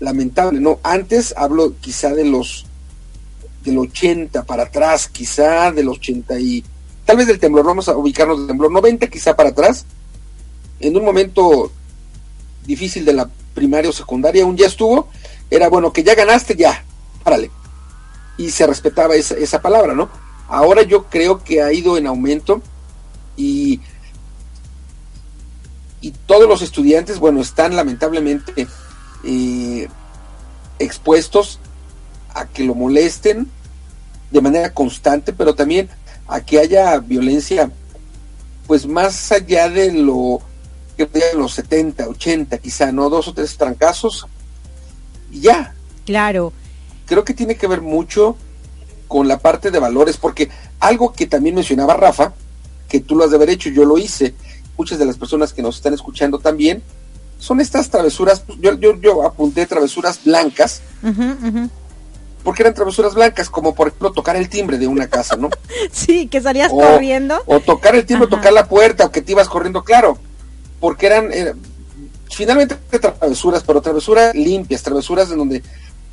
lamentable no antes hablo quizá de los del 80 para atrás quizá del 80 y tal vez del temblor vamos a ubicarnos del temblor 90 quizá para atrás en un momento difícil de la primaria o secundaria, un ya estuvo, era bueno, que ya ganaste, ya, párale. Y se respetaba esa, esa palabra, ¿no? Ahora yo creo que ha ido en aumento y, y todos los estudiantes, bueno, están lamentablemente eh, expuestos a que lo molesten de manera constante, pero también a que haya violencia, pues más allá de lo que de los 70, 80, quizá, ¿no? Dos o tres trancazos y ya. Claro. Creo que tiene que ver mucho con la parte de valores, porque algo que también mencionaba Rafa, que tú lo has de haber hecho, yo lo hice, muchas de las personas que nos están escuchando también, son estas travesuras, yo, yo, yo apunté travesuras blancas, porque eran travesuras blancas, como por ejemplo tocar el timbre de una casa, ¿no? sí, que salías corriendo. O tocar el timbre, tocar la puerta, o que te ibas corriendo, claro, porque eran, finalmente travesuras, pero travesuras limpias, travesuras en donde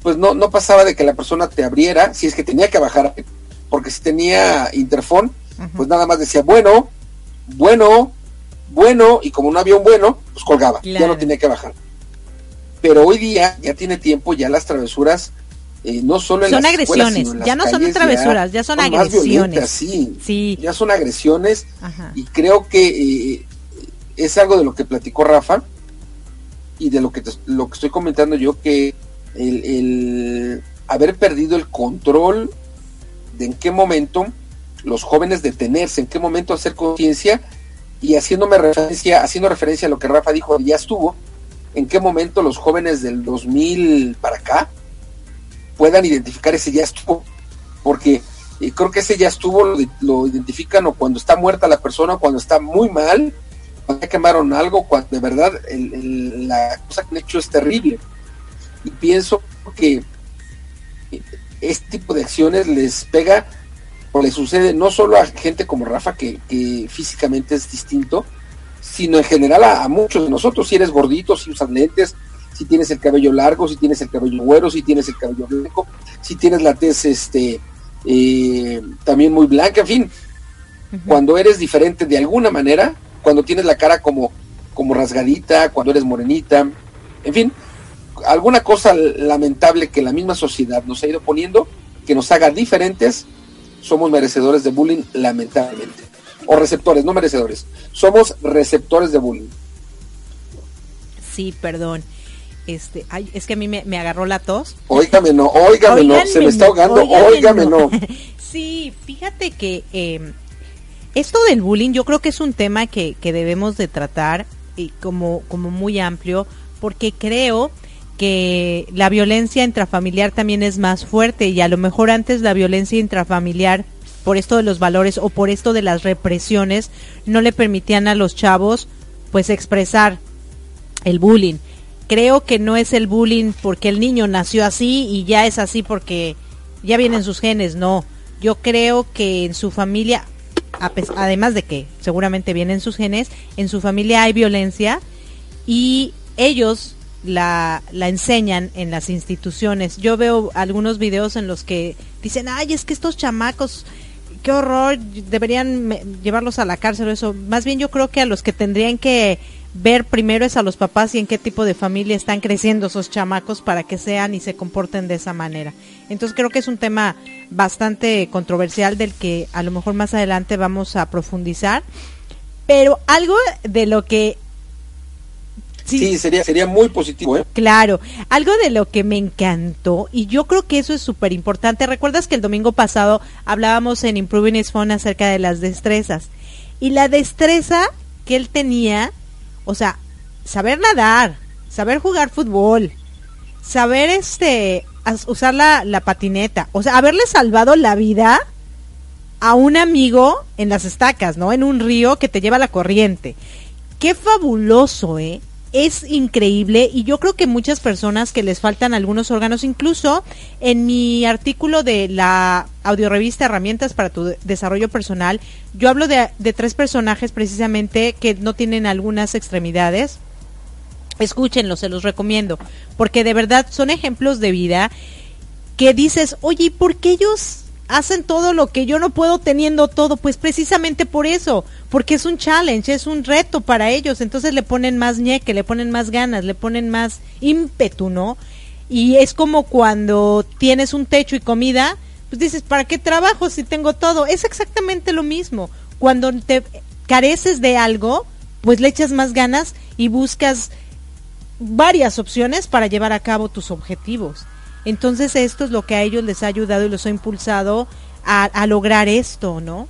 pues no, no pasaba de que la persona te abriera, si es que tenía que bajar, porque si tenía interfón, pues nada más decía, bueno, bueno, bueno, y como no había un bueno, pues colgaba, ya no tenía que bajar. Pero hoy día ya tiene tiempo, ya las travesuras, eh, no solo en son las agresiones, ya no son travesuras, ya, son, agresiones. sí, ya son agresiones, y creo que eh, es algo de lo que platicó Rafa, y de lo que, lo que estoy comentando yo, que el, haber perdido el control de en qué momento los jóvenes detenerse, en qué momento hacer conciencia y haciéndome referencia, haciendo referencia a lo que Rafa dijo, ya estuvo, en qué momento los jóvenes del 2000 para acá puedan identificar ese ya estuvo, porque eh, creo que ese ya estuvo lo, identifican o cuando está muerta la persona, o cuando está muy mal, cuando quemaron algo, cuando de verdad la cosa que han hecho es terrible. Y pienso que este tipo de acciones les pega o le sucede no solo a gente como Rafa, que, físicamente es distinto, sino en general a, muchos de nosotros. Si eres gordito, si usas lentes, si tienes el cabello largo, si tienes el cabello güero, si tienes el cabello blanco, si tienes la tez este, eh, también muy blanca, en fin. Cuando eres diferente de alguna manera, cuando tienes la cara como, como rasgadita, cuando eres morenita, en fin, alguna cosa lamentable que la misma sociedad nos ha ido poniendo, que nos haga diferentes, somos merecedores de bullying, lamentablemente. O receptores, no merecedores. Somos receptores de bullying. Sí, perdón. Este, ay, es que a mí me, agarró la tos. Óigame no, óigame no, se me está ahogando, óigame, no. sí, fíjate que em, esto del bullying yo creo que es un tema que, que debemos de tratar y como, como muy amplio, porque creo que la violencia intrafamiliar también es más fuerte y a lo mejor antes la violencia intrafamiliar por esto de los valores o por esto de las represiones no le permitían a los chavos pues expresar el bullying. Creo que no es el bullying porque el niño nació así y ya es así porque ya vienen sus genes, no. Yo creo que en su familia, además de que seguramente vienen sus genes, en su familia hay violencia y ellos la, enseñan en las instituciones. Yo veo algunos videos en los que dicen, ay, es que estos chamacos, qué horror, deberían llevarlos a la cárcel o eso. Más bien yo creo que a los que tendrían que ver primero es a los papás y en qué tipo de familia están creciendo esos chamacos para que sean y se comporten de esa manera. Entonces creo que es un tema bastante controversial del que a lo mejor más adelante vamos a profundizar. Pero algo de lo que Sí, sería, sería muy positivo. ¿eh? Claro, algo de lo que me encantó, y yo creo que eso es súper importante, recuerdas que el domingo pasado hablábamos en Improving His Phone acerca de las destrezas, y la destreza que él tenía, o sea, saber nadar, saber jugar fútbol, saber este usar la, la patineta, o sea, haberle salvado la vida a un amigo en las estacas, ¿no? En un río que te lleva la corriente. Qué fabuloso, ¿eh? es increíble y yo creo que muchas personas que les faltan algunos órganos, incluso en mi artículo de la audiorevista Herramientas para tu Desarrollo Personal, yo hablo de, de tres personajes precisamente que no tienen algunas extremidades. Escúchenlos, se los recomiendo, porque de verdad son ejemplos de vida que dices, oye, ¿por qué ellos hacen todo lo que yo no puedo teniendo todo, pues precisamente por eso, porque es un challenge, es un reto para ellos, entonces le ponen más ñeque, le ponen más ganas, le ponen más ímpetu, ¿no? Y es como cuando tienes un techo y comida, pues dices, ¿para qué trabajo si tengo todo? Es exactamente lo mismo. Cuando te careces de algo, pues le echas más ganas y buscas varias opciones para llevar a cabo tus objetivos. Entonces esto es lo que a ellos les ha ayudado y los ha impulsado a, lograr esto, ¿no?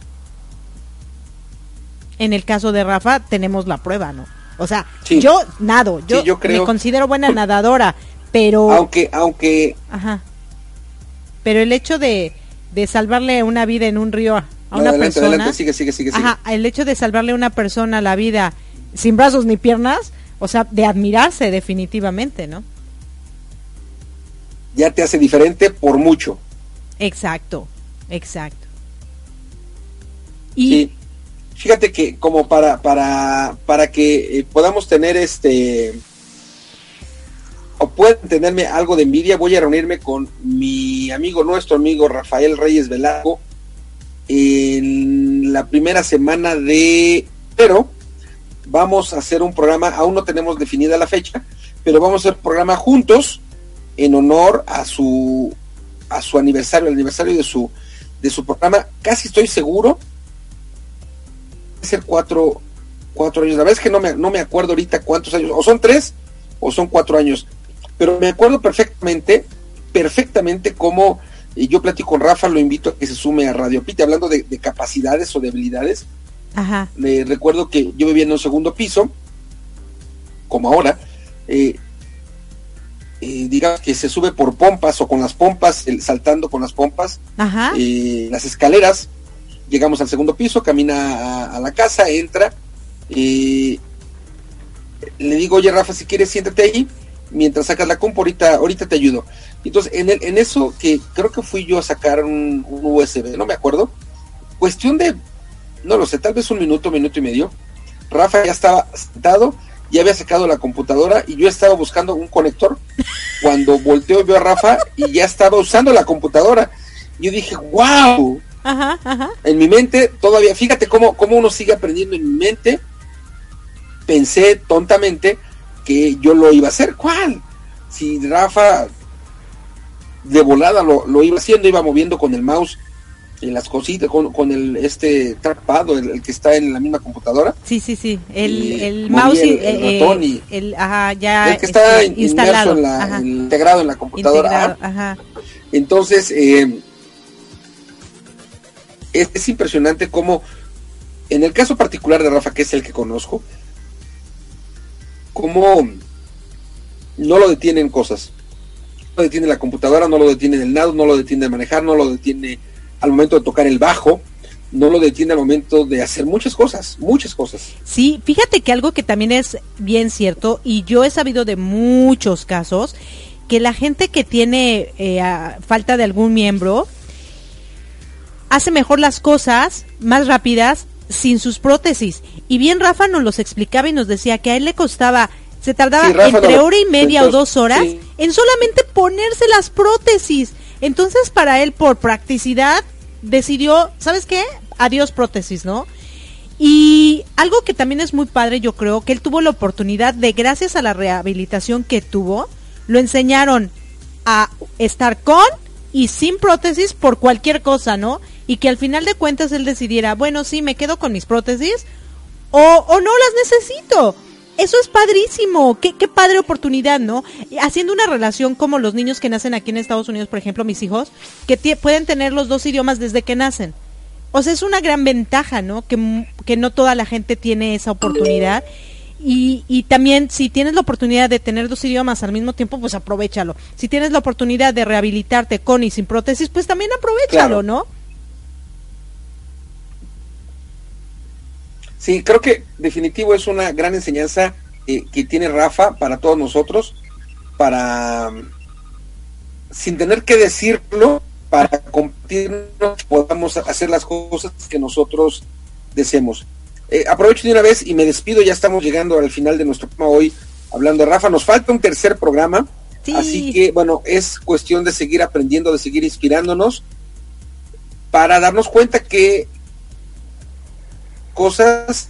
En el caso de Rafa tenemos la prueba, ¿no? O sea, yo nado, yo, me considero buena nadadora, pero... Aunque, aunque... Ajá. Pero el hecho de, de salvarle una vida en un río a una persona... sigue, sigue, sigue, Ajá, el hecho de salvarle a una persona la vida sin brazos ni piernas, o sea, de admirarse definitivamente, ¿no? ya te hace diferente por mucho. Exacto, exacto. Y fíjate que como para para para que eh, podamos tener este o pueden tenerme algo de envidia, voy a reunirme con mi amigo, nuestro amigo Rafael Reyes Velasco en la primera semana de pero vamos a hacer un programa, aún no tenemos definida la fecha, pero vamos a hacer programa juntos en honor a su a su aniversario, el aniversario de su de su programa. Casi estoy seguro ser cuatro, cuatro años. La verdad es que no me, no me acuerdo ahorita cuántos años, o son tres o son cuatro años, pero me acuerdo perfectamente, perfectamente cómo yo platico con Rafa, lo invito a que se sume a Radio Pite, hablando de, capacidades o debilidades. Ajá. Le recuerdo que yo vivía en un segundo piso, como ahora, eh, eh, digamos que se sube por pompas o con las pompas, saltando con las pompas, Ajá. Eh, las escaleras, llegamos al segundo piso, camina a, la casa, entra, le digo, oye Rafa, si quieres siéntate ahí, mientras sacas la compu, ahorita, ahorita te ayudo. Entonces, en, el, en eso que creo que fui yo a sacar un, USB, no me acuerdo, cuestión de, no lo sé, tal vez un minuto, minuto y medio, Rafa ya estaba sentado, ya había sacado la computadora y yo estaba buscando un conector. Cuando volteo veo a Rafa y ya estaba usando la computadora. Yo dije, wow. En mi mente todavía, fíjate cómo, cómo uno sigue aprendiendo en mi mente. Pensé tontamente que yo lo iba a hacer. ¿Cuál? Si Rafa de volada lo, iba haciendo, iba moviendo con el mouse en las cositas, con, el este trackpad, el, que está en la misma computadora. Sí, sí, sí, el, mouse el, el eh, ratón y el, ajá, ya el que está este, instalado, en la, integrado en la computadora. Ajá. Entonces, eh, es, es impresionante cómo, en el caso particular de Rafa, que es el que conozco, cómo no lo detienen cosas lo detiene la computadora, no lo detiene el nado, no lo detiene de manejar, no lo detiene al momento de tocar el bajo, no lo detiene al momento de hacer muchas cosas, muchas cosas. Sí, fíjate que algo que también es bien cierto, y yo he sabido de muchos casos, que la gente que tiene eh, falta de algún miembro hace mejor las cosas más rápidas sin sus prótesis. Y bien Rafa nos los explicaba y nos decía que a él le costaba se tardaba entre hora y media o dos horas en solamente ponerse las prótesis. Entonces, para él, por practicidad, decidió, ¿sabes qué? Adiós prótesis, ¿no? Y algo que también es muy padre, yo creo, que él tuvo la oportunidad de, gracias a la rehabilitación que tuvo, lo enseñaron a estar con y sin prótesis por cualquier cosa, ¿no? Y que al final de cuentas él decidiera, bueno, sí, me quedo con mis prótesis o, o no las necesito eso es padrísimo, qué, qué padre oportunidad, ¿no? Haciendo una relación como los niños que nacen aquí en Estados Unidos, por ejemplo, mis hijos, que pueden tener los dos idiomas desde que nacen. O sea, es una gran ventaja, ¿no? Que, que no toda la gente tiene esa oportunidad. Y, y, también si tienes la oportunidad de tener dos idiomas al mismo tiempo, pues aprovechalo. Si tienes la oportunidad de rehabilitarte con y sin prótesis, pues también aprovechalo, ¿no? Sí, creo que definitivo es una gran enseñanza eh, que tiene Rafa para todos nosotros, para, sin tener que decirlo, para compartirnos, podamos hacer las cosas que nosotros deseemos. Eh, aprovecho de una vez y me despido, ya estamos llegando al final de nuestro programa hoy hablando de Rafa. Nos falta un tercer programa, así que bueno, es cuestión de seguir aprendiendo, de seguir inspirándonos para darnos cuenta que cosas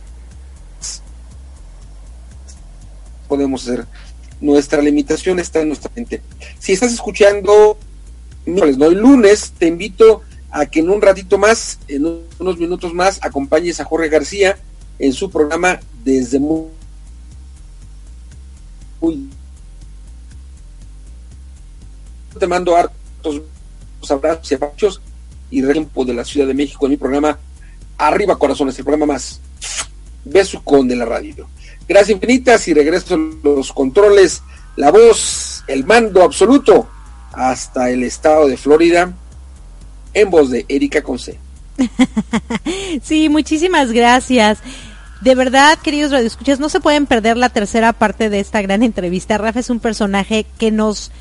podemos hacer. Nuestra limitación está en nuestra mente. Si estás escuchando miércoles, no el lunes, te invito a que en un ratito más, en unos minutos más, acompañes a Jorge García en su programa desde muy, te mando hartos abrazos y abrazos y tiempo de la Ciudad de México en mi programa Arriba Corazones, el programa más con de la radio. Gracias infinitas y regreso los controles, la voz, el mando absoluto hasta el estado de Florida en voz de Erika Conce. sí, muchísimas gracias. De verdad, queridos radioescuchas, no se pueden perder la tercera parte de esta gran entrevista. Rafa es un personaje que nos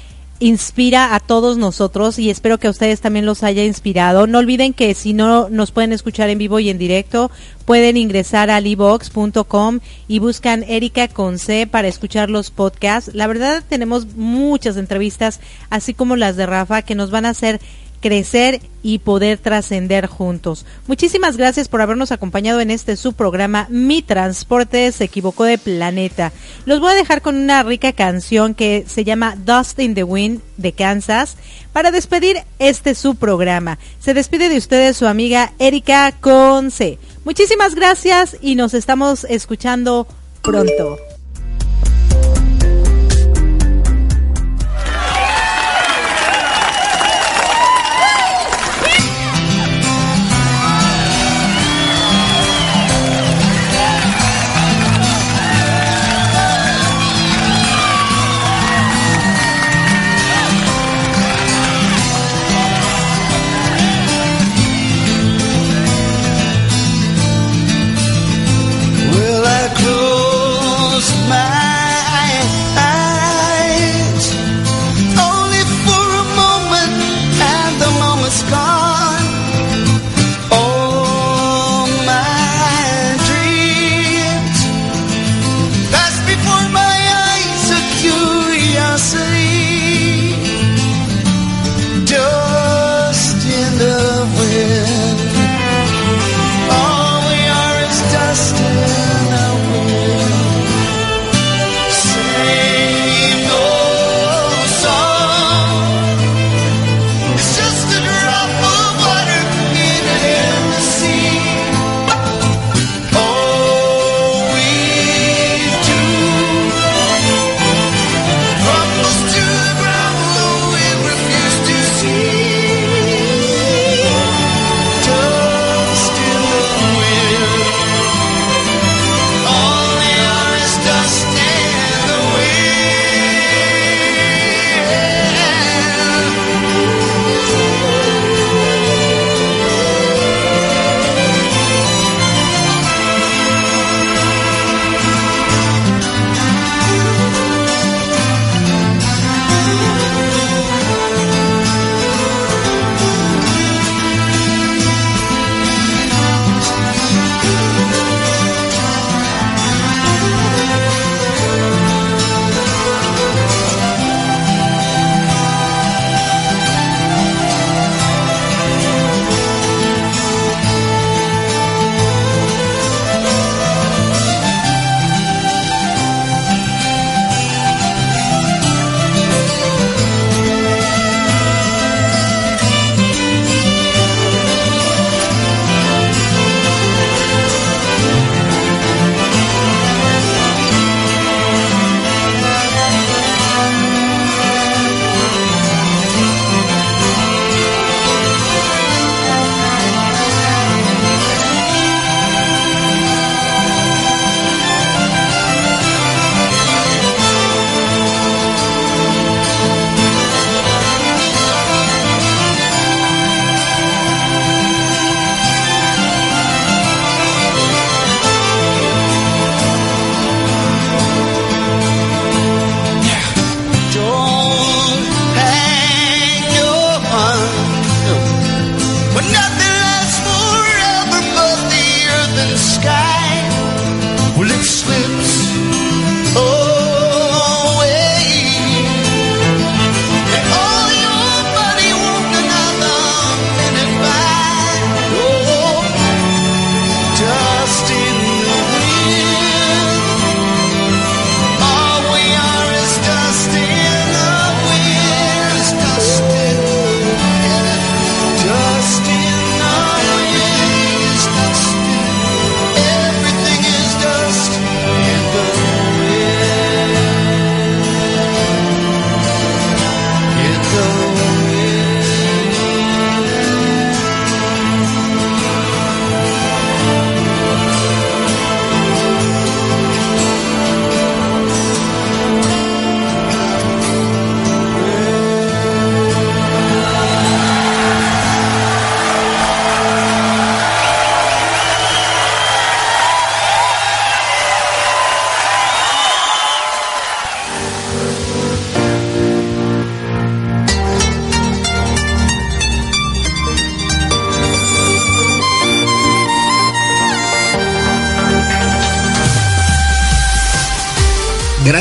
inspira a todos nosotros y espero que a ustedes también los haya inspirado. No olviden que si no nos pueden escuchar en vivo y en directo, pueden ingresar a livox.com y buscan Erika con C para escuchar los podcasts. La verdad tenemos muchas entrevistas, así como las de Rafa, que nos van a hacer crecer y poder trascender juntos. Muchísimas gracias por habernos acompañado en este su programa Mi Transporte se equivocó de planeta. Los voy a dejar con una rica canción que se llama Dust in the Wind de Kansas para despedir este su programa. Se despide de ustedes su amiga Erika Conce. Muchísimas gracias y nos estamos escuchando pronto.